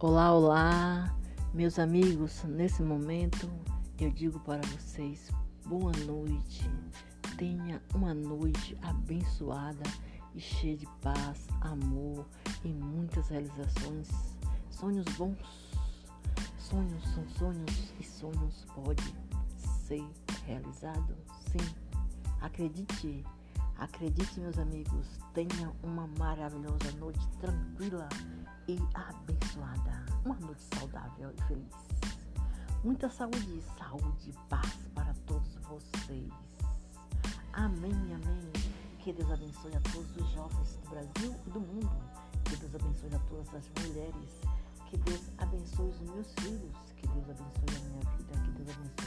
Olá, olá, meus amigos. Nesse momento eu digo para vocês boa noite. Tenha uma noite abençoada e cheia de paz, amor e muitas realizações. Sonhos bons. Sonhos são sonhos e sonhos podem ser realizados. Sim, acredite. Acredite, meus amigos, tenha uma maravilhosa noite tranquila e abençoada. Uma noite saudável e feliz. Muita saúde, saúde e paz para todos vocês. Amém, amém. Que Deus abençoe a todos os jovens do Brasil e do mundo. Que Deus abençoe a todas as mulheres. Que Deus abençoe os meus filhos. Que Deus abençoe a minha vida. Que Deus abençoe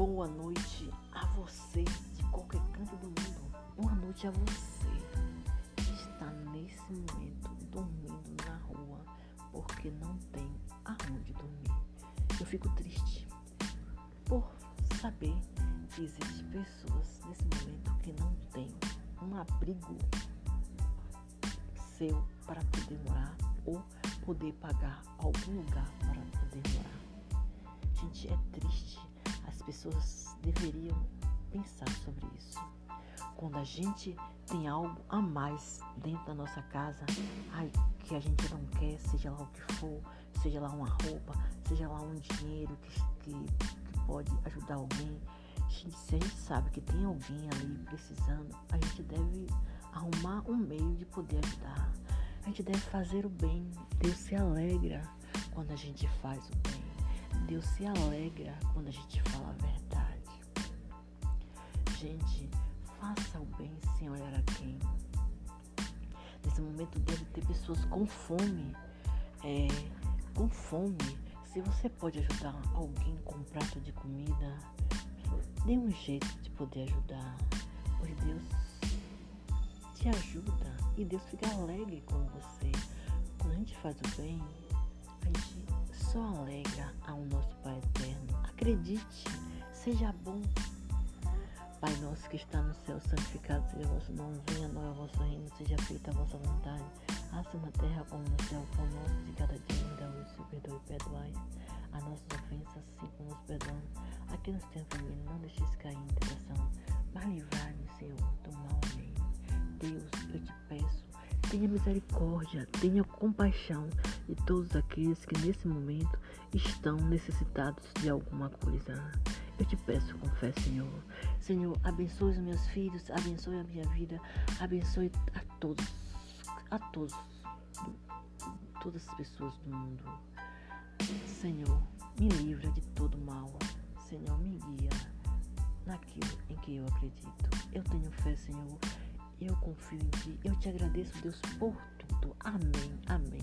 Boa noite a você de qualquer canto do mundo. Boa noite a você que está nesse momento dormindo na rua porque não tem aonde dormir. Eu fico triste por saber que existem pessoas nesse momento que não têm um abrigo seu para poder morar ou poder pagar algum lugar para poder morar. Gente, é triste pessoas deveriam pensar sobre isso. Quando a gente tem algo a mais dentro da nossa casa, ai, que a gente não quer, seja lá o que for, seja lá uma roupa, seja lá um dinheiro que, que, que pode ajudar alguém. Gente, se a gente sabe que tem alguém ali precisando, a gente deve arrumar um meio de poder ajudar. A gente deve fazer o bem. Deus se alegra quando a gente faz o bem. Deus se alegra quando a gente fala a verdade. Gente, faça o bem sem olhar a quem. Nesse momento deve ter pessoas com fome. É, com fome. Se você pode ajudar alguém com um prato de comida, dê um jeito de poder ajudar. Pois Deus te ajuda e Deus fica alegre com você. Quando a gente faz o bem, só alegra ao nosso Pai eterno. Acredite, seja bom. Pai nosso que está no céu, santificado seja o vosso nome, venha a nós o vosso reino, seja feita a vossa vontade, assim na terra como no céu, pão nosso de cada dia me dá hoje, perdoe e perdoai as nossas ofensas, assim como nos perdoamos. Aqui nos tem família, não deixeis cair em tentação, mas livrai-me, Senhor, do mal. Amém. Deus, eu te peço Tenha misericórdia, tenha compaixão de todos aqueles que nesse momento estão necessitados de alguma coisa. Eu te peço com fé, Senhor. Senhor, abençoe os meus filhos, abençoe a minha vida, abençoe a todos, a todos, todas as pessoas do mundo. Senhor, me livra de todo mal. Senhor, me guia naquilo em que eu acredito. Eu tenho fé, Senhor eu confio em Ti. Eu te agradeço, Deus, por tudo. Amém, amém.